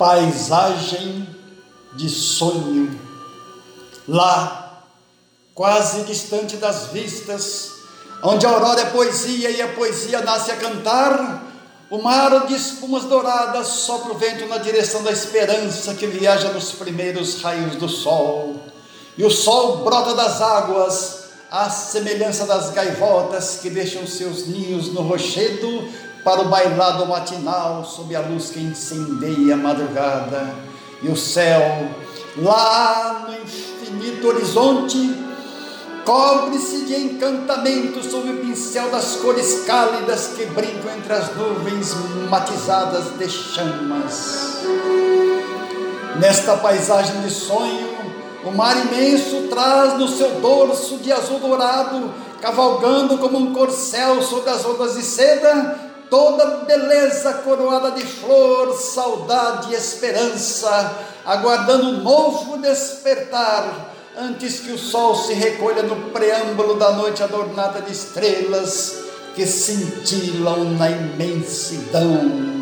paisagem de sonho. Lá, quase distante das vistas, onde a aurora é poesia e a poesia nasce a cantar, o mar de espumas douradas sopra o vento na direção da esperança que viaja nos primeiros raios do sol. E o sol brota das águas, à semelhança das gaivotas que deixam seus ninhos no rochedo para o bailado matinal sob a luz que incendeia a madrugada. E o céu, lá no infinito horizonte, cobre-se de encantamento sob o pincel das cores cálidas que brincam entre as nuvens matizadas de chamas. Nesta paisagem de sonho, o mar imenso traz no seu dorso de azul dourado, cavalgando como um corcel sobre as ondas de seda, toda beleza coroada de flor, saudade e esperança, aguardando um novo despertar, antes que o sol se recolha no preâmbulo da noite adornada de estrelas que cintilam na imensidão.